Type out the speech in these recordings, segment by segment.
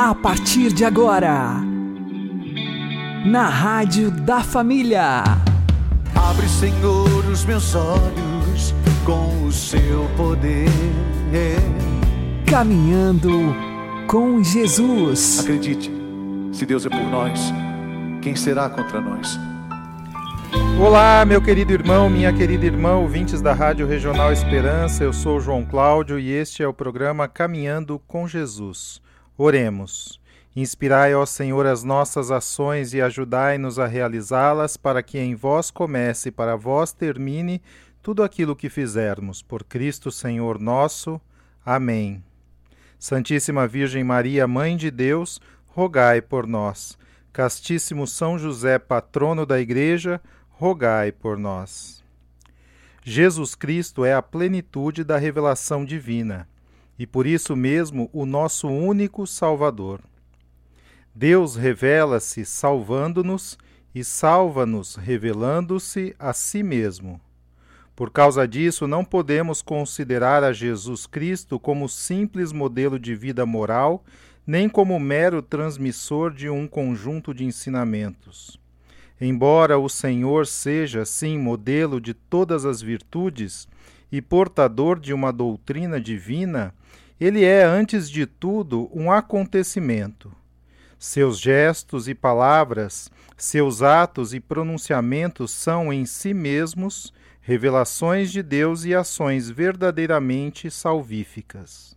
A partir de agora, na Rádio da Família. Abre, Senhor, os meus olhos com o seu poder. Caminhando com Jesus. Acredite, se Deus é por nós, quem será contra nós? Olá, meu querido irmão, minha querida irmã, ouvintes da Rádio Regional Esperança, eu sou João Cláudio e este é o programa Caminhando com Jesus. Oremos. Inspirai, ó Senhor, as nossas ações e ajudai-nos a realizá-las, para que em vós comece e para vós termine tudo aquilo que fizermos. Por Cristo, Senhor nosso. Amém. Santíssima Virgem Maria, Mãe de Deus, rogai por nós. Castíssimo São José, patrono da Igreja, rogai por nós. Jesus Cristo é a plenitude da revelação divina e por isso mesmo o nosso único Salvador. Deus revela-se salvando-nos e salva-nos revelando-se a si mesmo. Por causa disso, não podemos considerar a Jesus Cristo como simples modelo de vida moral, nem como mero transmissor de um conjunto de ensinamentos. Embora o Senhor seja, sim, modelo de todas as virtudes e portador de uma doutrina divina, ele é, antes de tudo, um acontecimento. Seus gestos e palavras, seus atos e pronunciamentos são em si mesmos revelações de Deus e ações verdadeiramente salvíficas.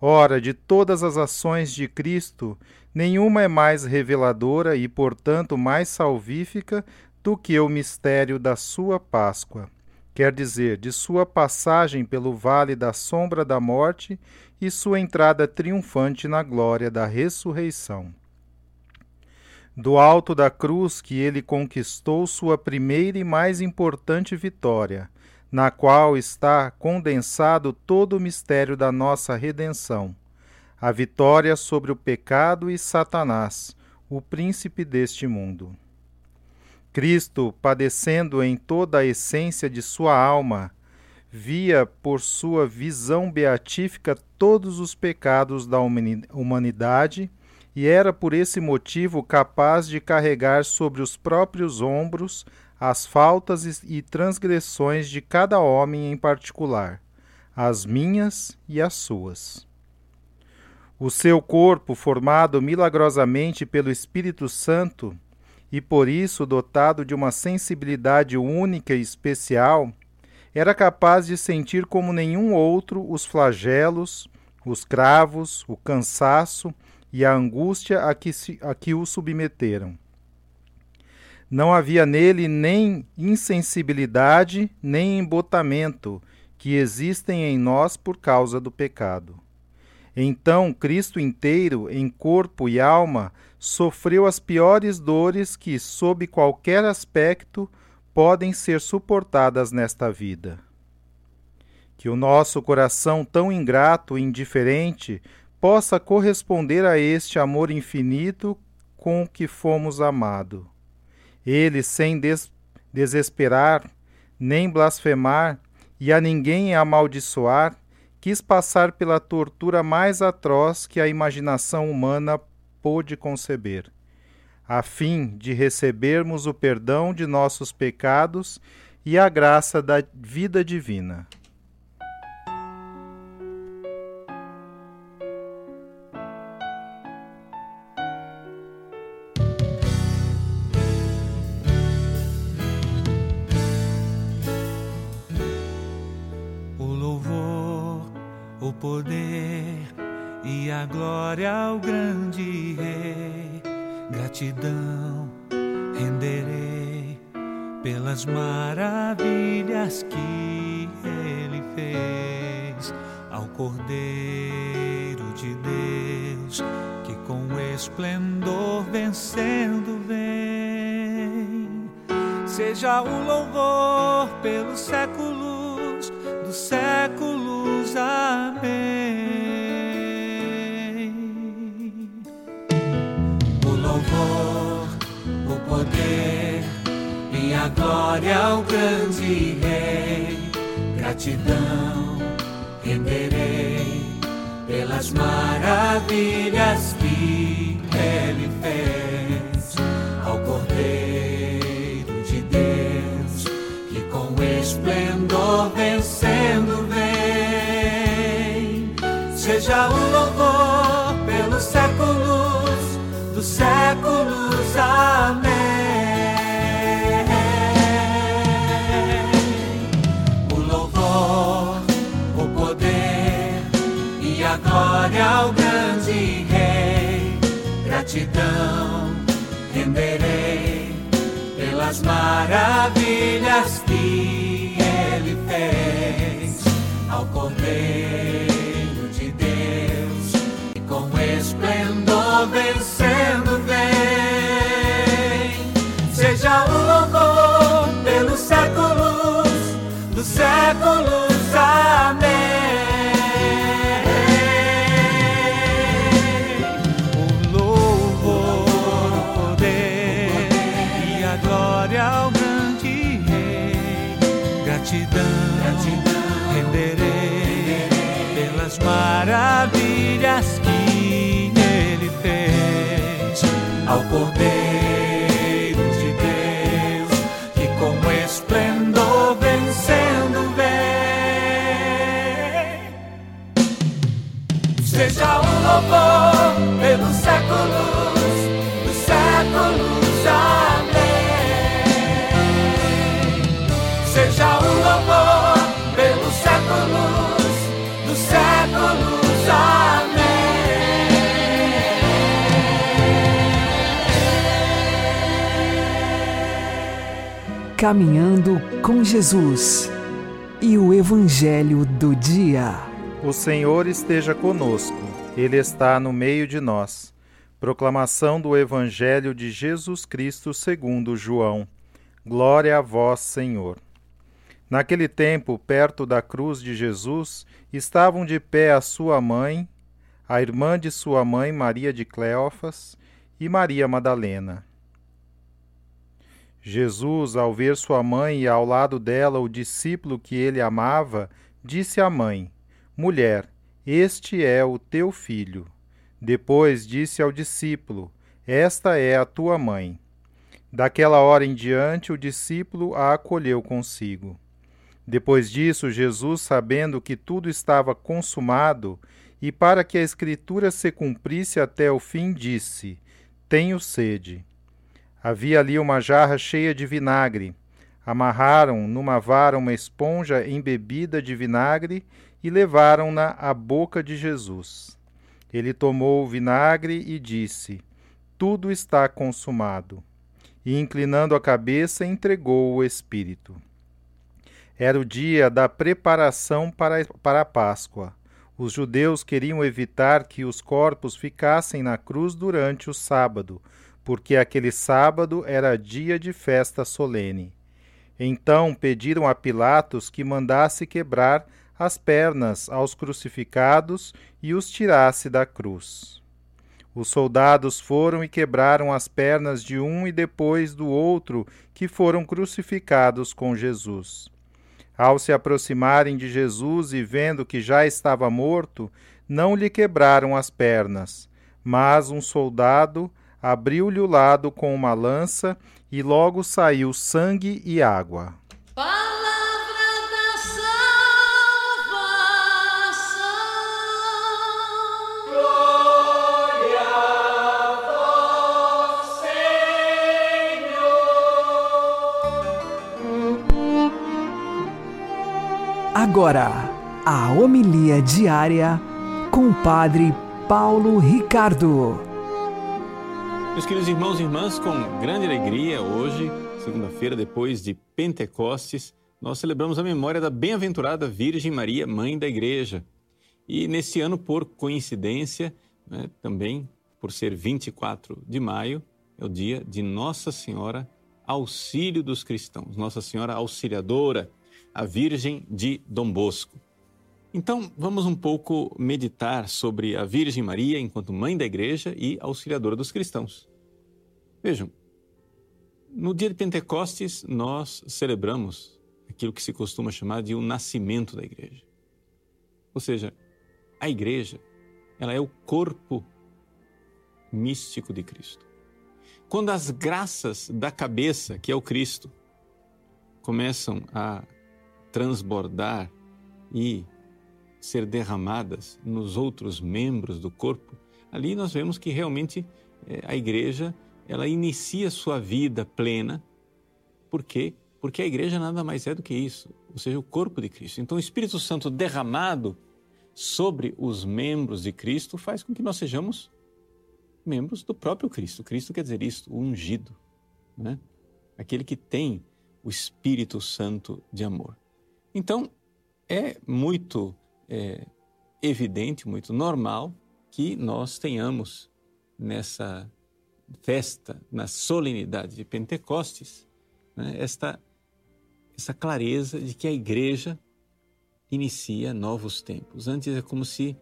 Ora, de todas as ações de Cristo, nenhuma é mais reveladora e, portanto, mais salvífica do que o mistério da sua Páscoa, quer dizer, de sua passagem pelo vale da sombra da morte e sua entrada triunfante na glória da ressurreição. Do alto da cruz que ele conquistou sua primeira e mais importante vitória, na qual está condensado todo o mistério da nossa redenção, a vitória sobre o pecado e Satanás, o príncipe deste mundo. Cristo, padecendo em toda a essência de sua alma, via por sua visão beatífica todos os pecados da humanidade e era por esse motivo capaz de carregar sobre os próprios ombros as faltas e transgressões de cada homem em particular, as minhas e as suas. O seu corpo, formado milagrosamente pelo Espírito Santo e por isso dotado de uma sensibilidade única e especial, era capaz de sentir como nenhum outro os flagelos, os cravos, o cansaço e a angústia a que, se, a que o submeteram. Não havia nele nem insensibilidade, nem embotamento, que existem em nós por causa do pecado. Então, Cristo inteiro, em corpo e alma, sofreu as piores dores que, sob qualquer aspecto, podem ser suportadas nesta vida. Que o nosso coração tão ingrato e indiferente possa corresponder a este amor infinito com que fomos amados ele, sem des desesperar, nem blasfemar, e a ninguém amaldiçoar, quis passar pela tortura mais atroz que a imaginação humana pôde conceber, a fim de recebermos o perdão de nossos pecados e a graça da vida divina. Gratidão renderei pelas maravilhas que ele fez ao Cordeiro de Deus, que com esplendor vencendo vem. Seja o louvor pelos séculos a glória ao grande Rei, gratidão renderei pelas maravilhas que ele fez ao Cordeiro de Deus que com esplendor vencendo vem. Seja o louvor pelos séculos dos séculos. Gratidão renderei pelas maravilhas que ele fez ao Cordeiro de Deus e com esplendor vencendo vem. Seja o louvor pelos séculos dos séculos. Maravilhas que ele fez ao Cordeiro de Deus que com esplendor vencendo vem. Seja o louvor pelos séculos Caminhando com Jesus e o Evangelho do Dia. O Senhor esteja conosco, Ele está no meio de nós. Proclamação do Evangelho de Jesus Cristo segundo João. Glória a vós, Senhor. Naquele tempo, perto da cruz de Jesus, estavam de pé a sua mãe, a irmã de sua mãe, Maria de Cleófas, e Maria Madalena. Jesus, ao ver sua mãe e ao lado dela o discípulo que ele amava, disse à mãe: Mulher, este é o teu filho. Depois disse ao discípulo: Esta é a tua mãe. Daquela hora em diante, o discípulo a acolheu consigo. Depois disso, Jesus, sabendo que tudo estava consumado, e para que a Escritura se cumprisse até o fim, disse: Tenho sede. Havia ali uma jarra cheia de vinagre. Amarraram numa vara uma esponja embebida de vinagre e levaram-na à boca de Jesus. Ele tomou o vinagre e disse: Tudo está consumado. E, inclinando a cabeça, entregou o Espírito. Era o dia da preparação para, para a Páscoa. Os judeus queriam evitar que os corpos ficassem na cruz durante o sábado, porque aquele sábado era dia de festa solene. Então pediram a Pilatos que mandasse quebrar as pernas aos crucificados e os tirasse da cruz. Os soldados foram e quebraram as pernas de um e depois do outro que foram crucificados com Jesus. Ao se aproximarem de Jesus e vendo que já estava morto, não lhe quebraram as pernas, mas um soldado abriu-lhe o lado com uma lança e logo saiu sangue e água. Palavra da salvação. Glória a vós, Senhor. Agora, a homilia diária com o Padre Paulo Ricardo. Meus queridos irmãos e irmãs, com grande alegria, hoje, segunda-feira, depois de Pentecostes, nós celebramos a memória da bem-aventurada Virgem Maria, Mãe da Igreja. E nesse ano, por coincidência, né, também por ser 24 de maio, é o dia de Nossa Senhora Auxílio dos Cristãos, Nossa Senhora Auxiliadora, a Virgem de Dom Bosco. Então, vamos um pouco meditar sobre a Virgem Maria enquanto mãe da igreja e auxiliadora dos cristãos. Vejam, no dia de Pentecostes, nós celebramos aquilo que se costuma chamar de o nascimento da igreja. Ou seja, a igreja ela é o corpo místico de Cristo. Quando as graças da cabeça, que é o Cristo, começam a transbordar e ser derramadas nos outros membros do corpo, ali nós vemos que realmente eh, a igreja ela inicia sua vida plena. Por quê? Porque a igreja nada mais é do que isso, ou seja, o corpo de Cristo. Então, o Espírito Santo derramado sobre os membros de Cristo faz com que nós sejamos membros do próprio Cristo. Cristo quer dizer isto, o ungido, né? aquele que tem o Espírito Santo de amor. Então, é muito é, evidente, muito normal que nós tenhamos nessa festa, na solenidade de Pentecostes, né, esta, essa clareza de que a igreja inicia novos tempos. Antes é como se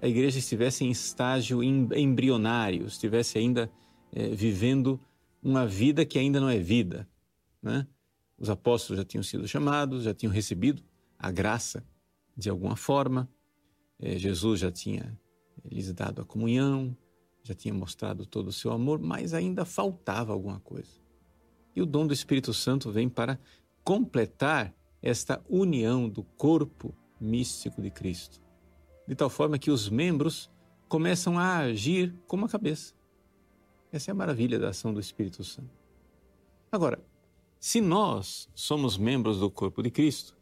a igreja estivesse em estágio embrionário, estivesse ainda é, vivendo uma vida que ainda não é vida. Né? Os apóstolos já tinham sido chamados, já tinham recebido a graça de alguma forma, é, Jesus já tinha lhes dado a comunhão, já tinha mostrado todo o seu amor, mas ainda faltava alguma coisa. E o dom do Espírito Santo vem para completar esta união do corpo místico de Cristo, de tal forma que os membros começam a agir como a cabeça. Essa é a maravilha da ação do Espírito Santo. Agora, se nós somos membros do corpo de Cristo,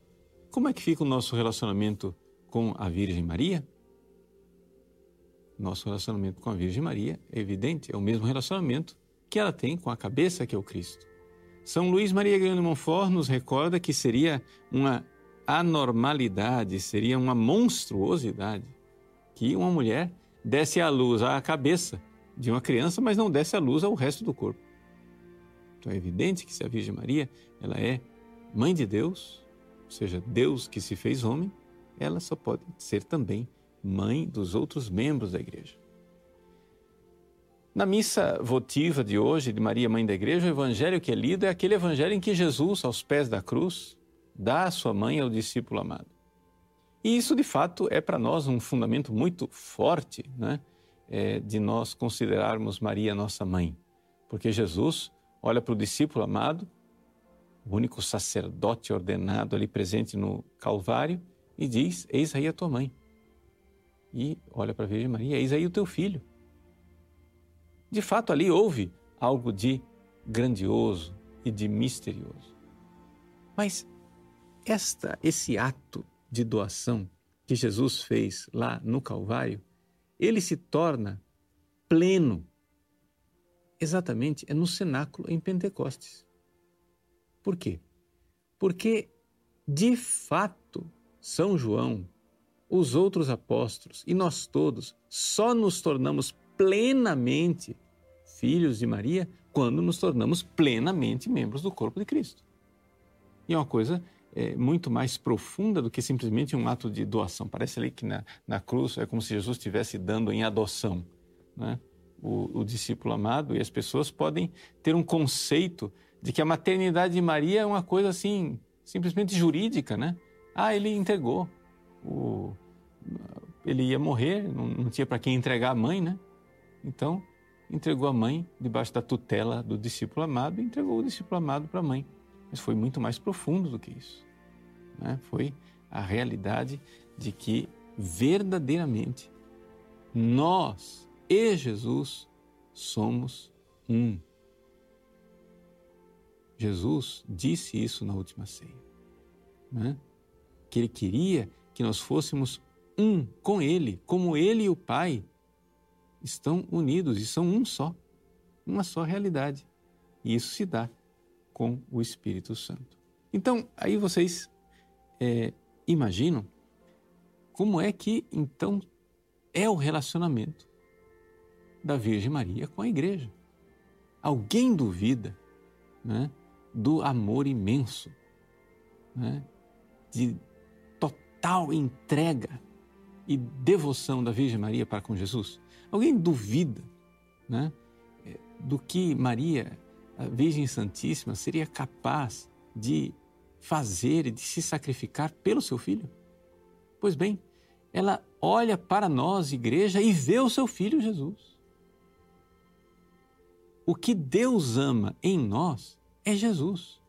como é que fica o nosso relacionamento com a Virgem Maria? Nosso relacionamento com a Virgem Maria é evidente, é o mesmo relacionamento que ela tem com a cabeça que é o Cristo. São Luís Maria Grande Montfort nos recorda que seria uma anormalidade, seria uma monstruosidade que uma mulher desse à luz à cabeça de uma criança, mas não desse à luz ao resto do corpo. Então é evidente que se a Virgem Maria ela é mãe de Deus, ou seja, Deus que se fez homem, ela só pode ser também mãe dos outros membros da igreja. Na missa votiva de hoje, de Maria, Mãe da Igreja, o evangelho que é lido é aquele evangelho em que Jesus, aos pés da cruz, dá a sua mãe ao discípulo amado. E isso, de fato, é para nós um fundamento muito forte né? É, de nós considerarmos Maria nossa mãe. Porque Jesus olha para o discípulo amado, o único sacerdote ordenado ali presente no Calvário, e diz: Eis aí a tua mãe e olha para a Virgem Maria, eis aí o teu filho. De fato, ali houve algo de grandioso e de misterioso. Mas esta, esse ato de doação que Jesus fez lá no Calvário, ele se torna pleno exatamente é no cenáculo em Pentecostes. Por quê? Porque, de fato, São João os outros apóstolos e nós todos só nos tornamos plenamente filhos de Maria quando nos tornamos plenamente membros do corpo de Cristo. E é uma coisa é, muito mais profunda do que simplesmente um ato de doação. Parece ali que na, na cruz é como se Jesus estivesse dando em adoção né? o, o discípulo amado, e as pessoas podem ter um conceito de que a maternidade de Maria é uma coisa assim, simplesmente jurídica, né? Ah, ele entregou o, ele ia morrer, não, não tinha para quem entregar a mãe, né? Então, entregou a mãe debaixo da tutela do discípulo amado e entregou o discípulo amado para a mãe. Mas foi muito mais profundo do que isso. Né? Foi a realidade de que verdadeiramente nós e Jesus somos um. Jesus disse isso na última ceia, né? que ele queria que nós fôssemos um com Ele, como Ele e o Pai estão unidos e são um só, uma só realidade. E isso se dá com o Espírito Santo. Então, aí vocês é, imaginam como é que então é o relacionamento da Virgem Maria com a Igreja. Alguém duvida né, do amor imenso, né, de total entrega e devoção da Virgem Maria para com Jesus? Alguém duvida né, do que Maria, a Virgem Santíssima, seria capaz de fazer e de se sacrificar pelo seu filho? Pois bem, ela olha para nós, igreja, e vê o seu filho Jesus. O que Deus ama em nós é Jesus.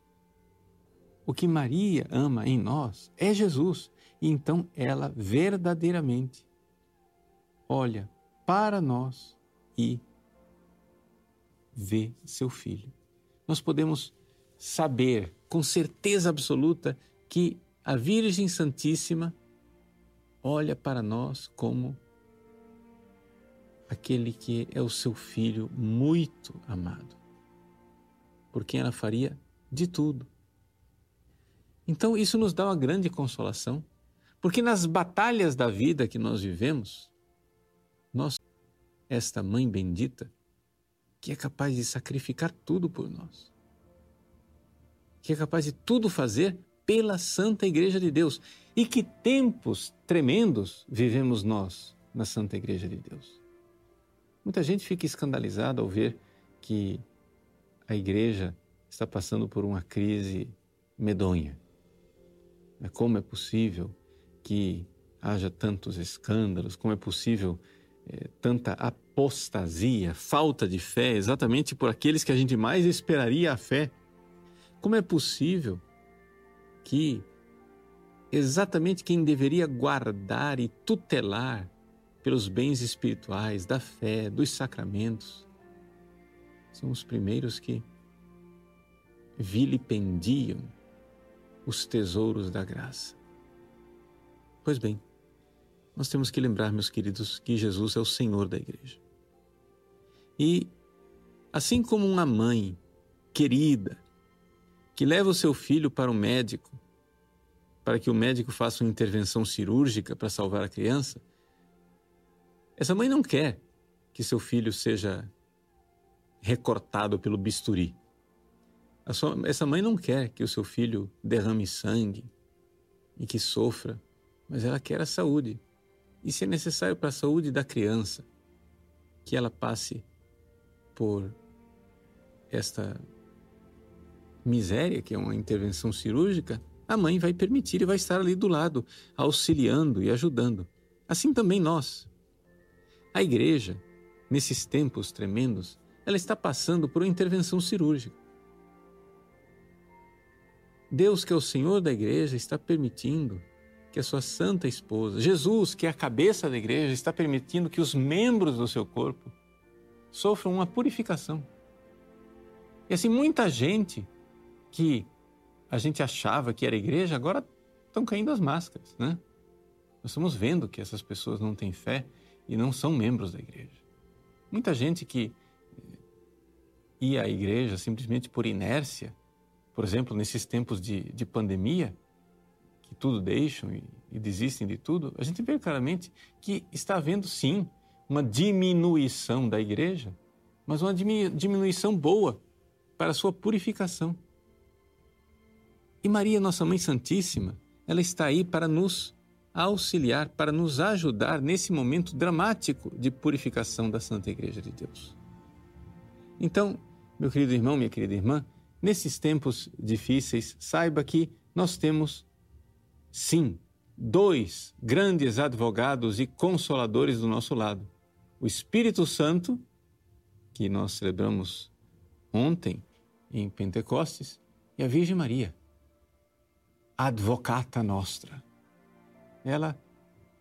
O que Maria ama em nós é Jesus. E então ela verdadeiramente olha para nós e vê seu filho. Nós podemos saber com certeza absoluta que a Virgem Santíssima olha para nós como aquele que é o seu filho muito amado, por quem ela faria de tudo. Então, isso nos dá uma grande consolação, porque nas batalhas da vida que nós vivemos, nós, esta mãe bendita, que é capaz de sacrificar tudo por nós, que é capaz de tudo fazer pela Santa Igreja de Deus. E que tempos tremendos vivemos nós na Santa Igreja de Deus. Muita gente fica escandalizada ao ver que a igreja está passando por uma crise medonha. Como é possível que haja tantos escândalos? Como é possível é, tanta apostasia, falta de fé, exatamente por aqueles que a gente mais esperaria a fé? Como é possível que exatamente quem deveria guardar e tutelar pelos bens espirituais, da fé, dos sacramentos, são os primeiros que vilipendiam os tesouros da graça. Pois bem, nós temos que lembrar, meus queridos, que Jesus é o Senhor da igreja. E, assim como uma mãe querida, que leva o seu filho para o médico, para que o médico faça uma intervenção cirúrgica para salvar a criança, essa mãe não quer que seu filho seja recortado pelo bisturi. Essa mãe não quer que o seu filho derrame sangue e que sofra, mas ela quer a saúde. E se é necessário para a saúde da criança, que ela passe por esta miséria, que é uma intervenção cirúrgica, a mãe vai permitir e vai estar ali do lado, auxiliando e ajudando. Assim também nós, a igreja, nesses tempos tremendos, ela está passando por uma intervenção cirúrgica. Deus, que é o Senhor da igreja, está permitindo que a sua santa esposa, Jesus, que é a cabeça da igreja, está permitindo que os membros do seu corpo sofram uma purificação. E assim, muita gente que a gente achava que era igreja, agora estão caindo as máscaras, né? Nós estamos vendo que essas pessoas não têm fé e não são membros da igreja. Muita gente que ia à igreja simplesmente por inércia, por exemplo, nesses tempos de, de pandemia, que tudo deixam e, e desistem de tudo, a gente vê claramente que está havendo sim uma diminuição da igreja, mas uma diminuição boa para a sua purificação. E Maria, nossa Mãe Santíssima, ela está aí para nos auxiliar, para nos ajudar nesse momento dramático de purificação da Santa Igreja de Deus. Então, meu querido irmão, minha querida irmã, nesses tempos difíceis, saiba que nós temos, sim, dois grandes advogados e consoladores do nosso lado: o Espírito Santo, que nós celebramos ontem em Pentecostes, e a Virgem Maria, advocata nostra. Ela,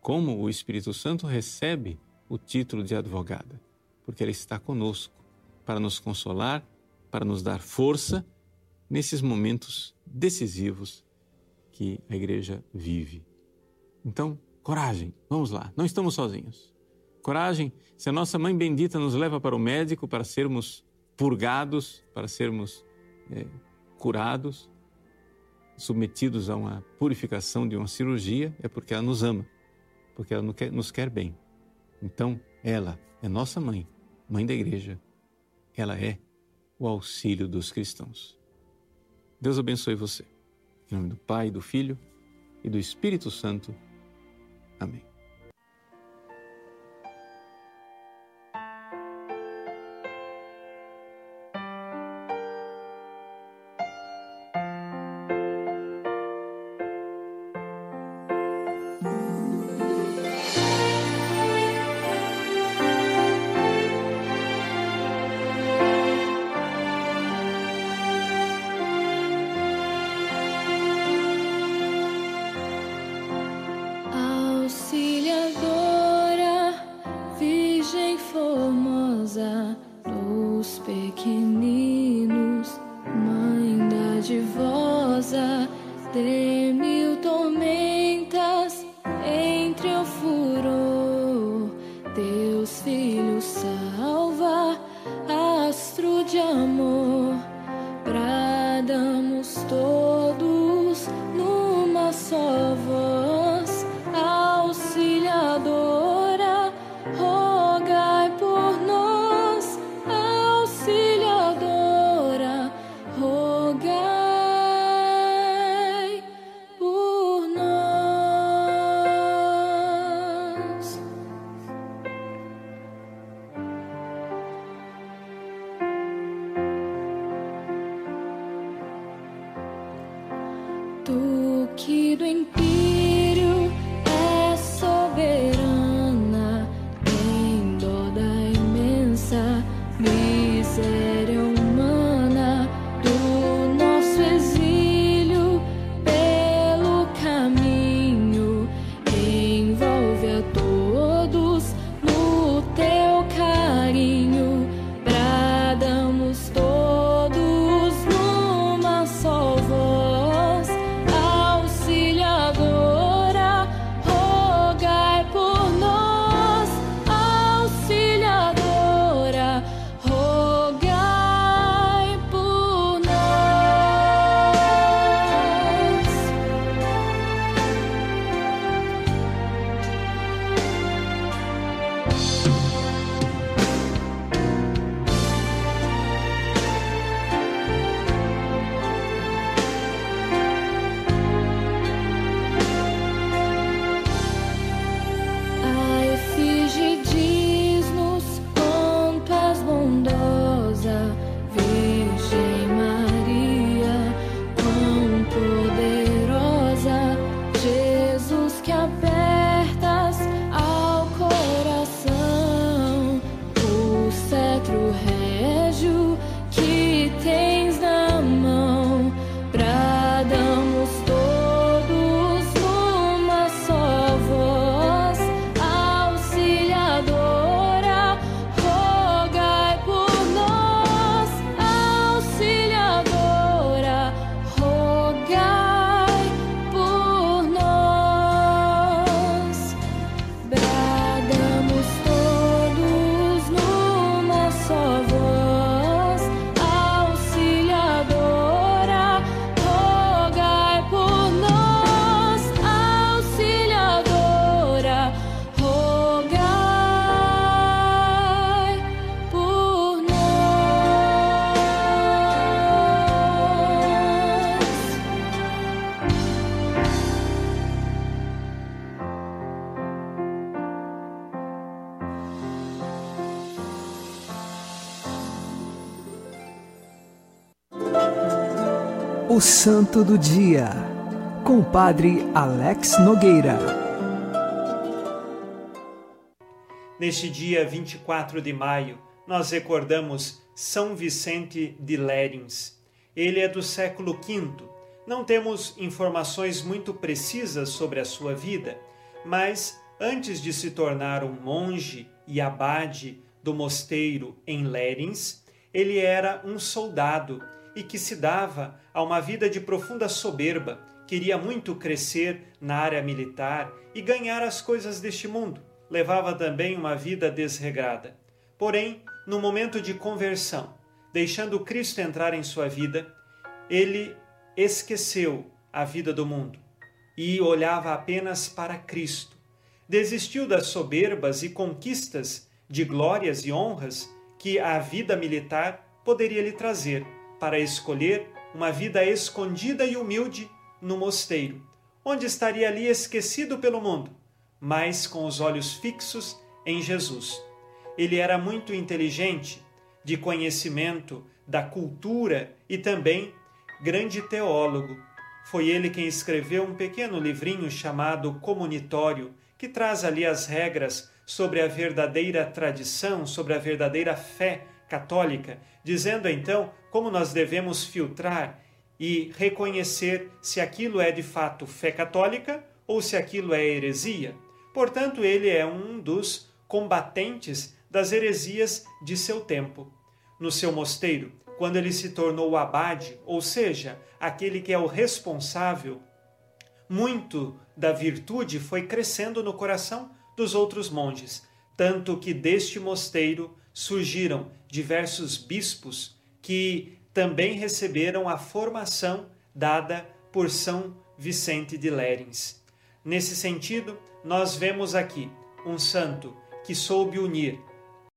como o Espírito Santo, recebe o título de advogada, porque ela está conosco para nos consolar, para nos dar força nesses momentos decisivos que a igreja vive. Então, coragem, vamos lá, não estamos sozinhos. Coragem, se a nossa mãe bendita nos leva para o médico para sermos purgados, para sermos é, curados, submetidos a uma purificação de uma cirurgia é porque ela nos ama, porque ela nos quer bem. Então, ela é nossa mãe, mãe da igreja. Ela é o auxílio dos cristãos. Deus abençoe você. Em nome do Pai, do Filho e do Espírito Santo. Amém. Só voz, O Santo do Dia, com o Padre Alex Nogueira. Neste dia 24 de maio, nós recordamos São Vicente de Lérins. Ele é do século V. Não temos informações muito precisas sobre a sua vida, mas antes de se tornar um monge e abade do mosteiro em Lérins, ele era um soldado e que se dava a uma vida de profunda soberba, queria muito crescer na área militar e ganhar as coisas deste mundo. Levava também uma vida desregrada. Porém, no momento de conversão, deixando Cristo entrar em sua vida, ele esqueceu a vida do mundo e olhava apenas para Cristo. Desistiu das soberbas e conquistas de glórias e honras que a vida militar poderia lhe trazer para escolher uma vida escondida e humilde no mosteiro, onde estaria ali esquecido pelo mundo, mas com os olhos fixos em Jesus. Ele era muito inteligente, de conhecimento da cultura e também grande teólogo. Foi ele quem escreveu um pequeno livrinho chamado Comunitório, que traz ali as regras sobre a verdadeira tradição, sobre a verdadeira fé católica, dizendo então como nós devemos filtrar e reconhecer se aquilo é de fato fé católica ou se aquilo é heresia. Portanto, ele é um dos combatentes das heresias de seu tempo. No seu mosteiro, quando ele se tornou abade, ou seja, aquele que é o responsável, muito da virtude foi crescendo no coração dos outros monges, tanto que deste mosteiro surgiram diversos bispos que também receberam a formação dada por São Vicente de Lérins. Nesse sentido, nós vemos aqui um santo que soube unir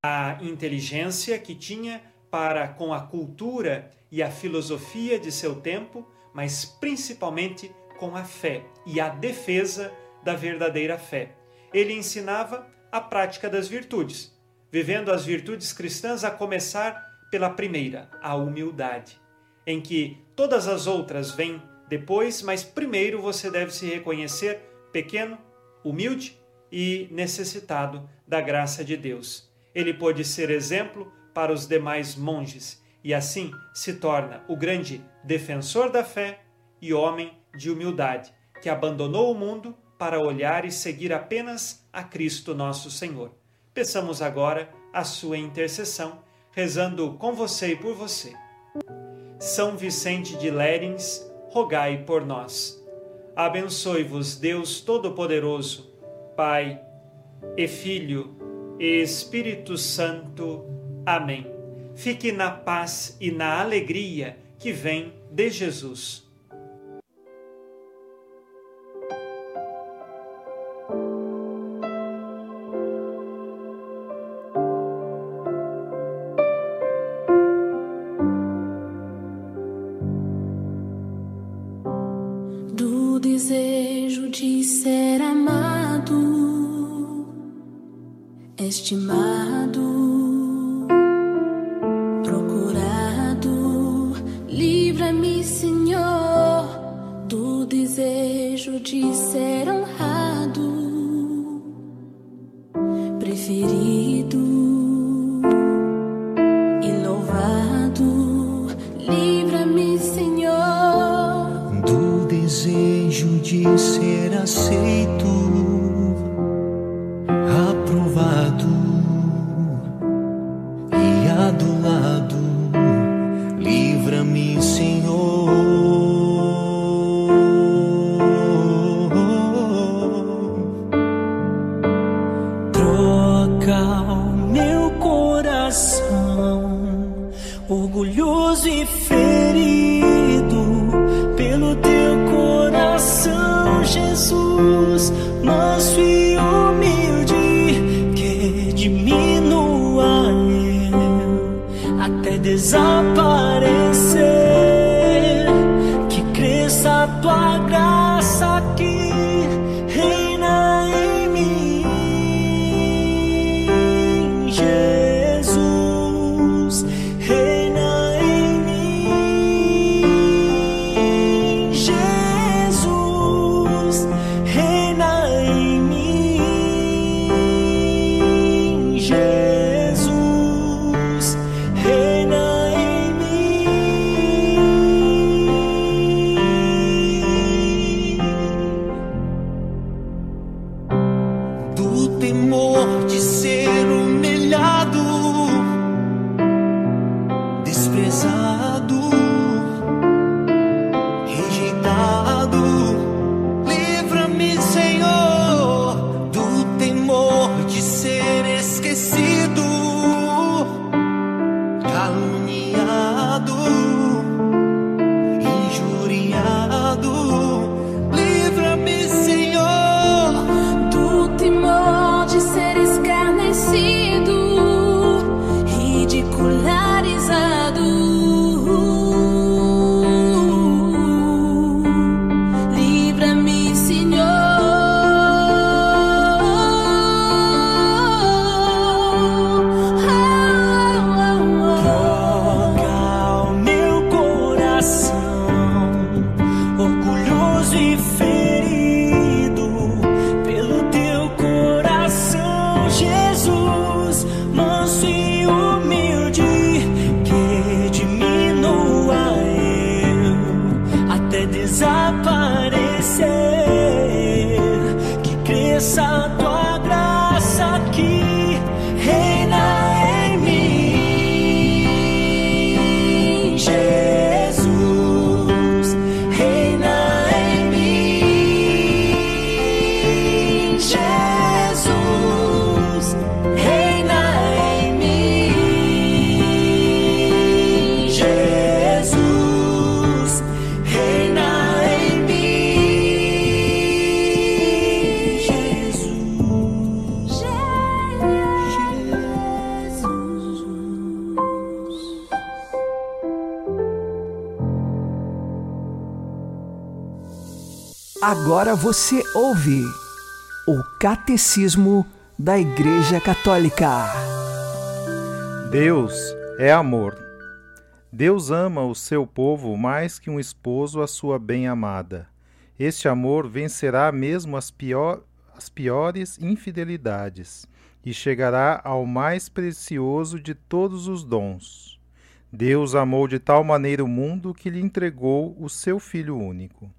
a inteligência que tinha para com a cultura e a filosofia de seu tempo, mas principalmente com a fé e a defesa da verdadeira fé. Ele ensinava a prática das virtudes, vivendo as virtudes cristãs a começar pela primeira, a humildade, em que todas as outras vêm depois, mas primeiro você deve se reconhecer pequeno, humilde e necessitado da graça de Deus. Ele pôde ser exemplo para os demais monges e assim se torna o grande defensor da fé e homem de humildade, que abandonou o mundo para olhar e seguir apenas a Cristo nosso Senhor. Peçamos agora a sua intercessão, rezando com você e por você. São Vicente de Lérins, rogai por nós. Abençoe-vos Deus Todo-Poderoso, Pai e Filho e Espírito Santo. Amém. Fique na paz e na alegria que vem de Jesus. Agora você ouve o Catecismo da Igreja Católica. Deus é amor. Deus ama o seu povo mais que um esposo a sua bem-amada. Este amor vencerá mesmo as, pior, as piores infidelidades e chegará ao mais precioso de todos os dons. Deus amou de tal maneira o mundo que lhe entregou o seu Filho único.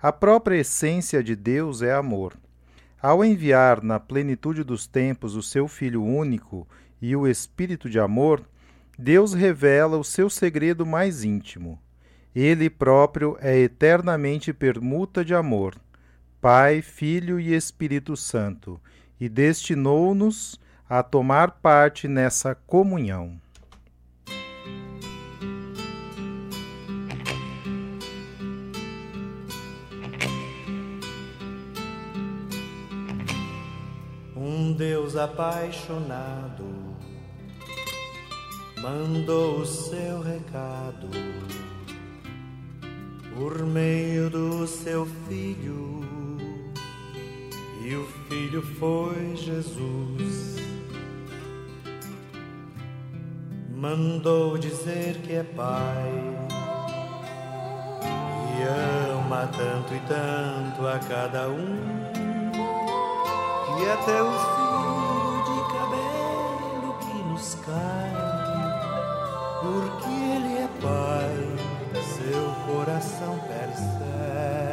A própria essência de Deus é amor. Ao enviar na plenitude dos tempos o seu Filho único e o Espírito de amor, Deus revela o seu segredo mais íntimo. Ele próprio é eternamente permuta de amor, Pai, Filho e Espírito Santo, e destinou-nos a tomar parte nessa comunhão. Um Deus apaixonado mandou o seu recado por meio do seu filho, e o filho foi Jesus. Mandou dizer que é pai e ama tanto e tanto a cada um e até o fio de cabelo que nos cai, porque Ele é Pai, seu coração percebe.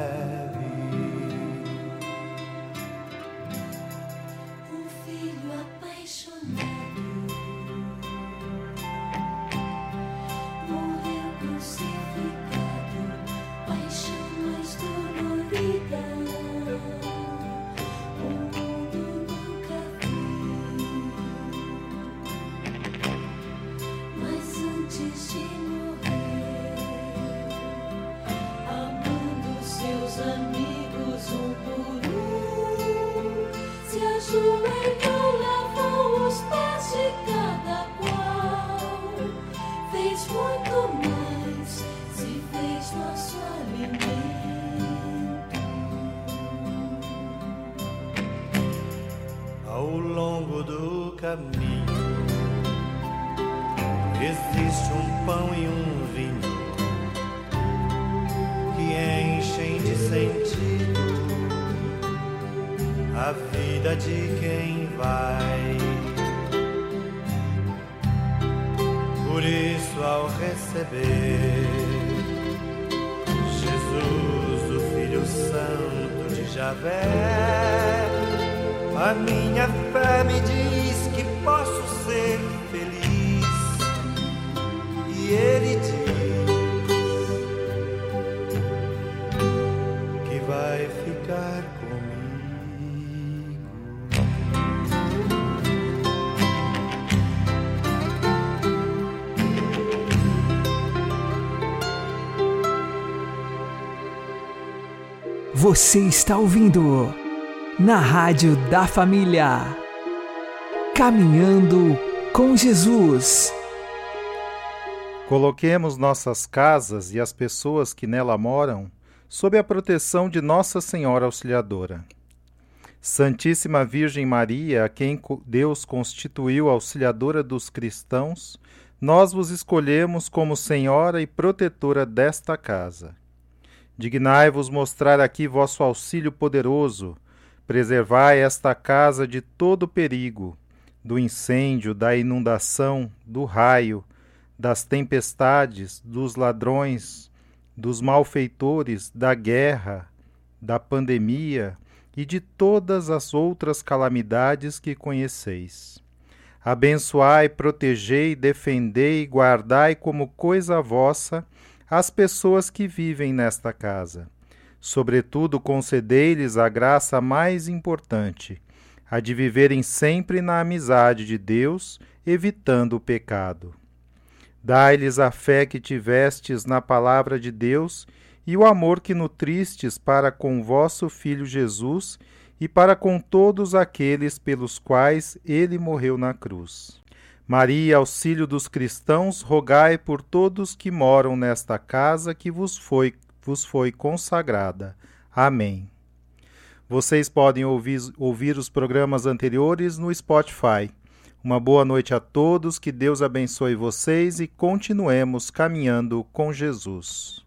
A minha fé me diz que posso ser feliz. E ele diz que vai ficar. Você está ouvindo na Rádio da Família. Caminhando com Jesus. Coloquemos nossas casas e as pessoas que nela moram sob a proteção de Nossa Senhora Auxiliadora. Santíssima Virgem Maria, a quem Deus constituiu auxiliadora dos cristãos, nós vos escolhemos como Senhora e protetora desta casa. Dignai-vos mostrar aqui vosso auxílio poderoso, preservai esta casa de todo perigo, do incêndio, da inundação, do raio, das tempestades, dos ladrões, dos malfeitores, da guerra, da pandemia e de todas as outras calamidades que conheceis. Abençoai, protegei, defendei, guardai como coisa vossa as pessoas que vivem nesta casa. Sobretudo, concedei-lhes a graça mais importante, a de viverem sempre na amizade de Deus, evitando o pecado. Dai-lhes a fé que tivestes na palavra de Deus e o amor que nutristes para com vosso Filho Jesus e para com todos aqueles pelos quais ele morreu na cruz. Maria, auxílio dos cristãos, rogai por todos que moram nesta casa que vos foi, vos foi consagrada. Amém. Vocês podem ouvir, ouvir os programas anteriores no Spotify. Uma boa noite a todos, que Deus abençoe vocês e continuemos caminhando com Jesus.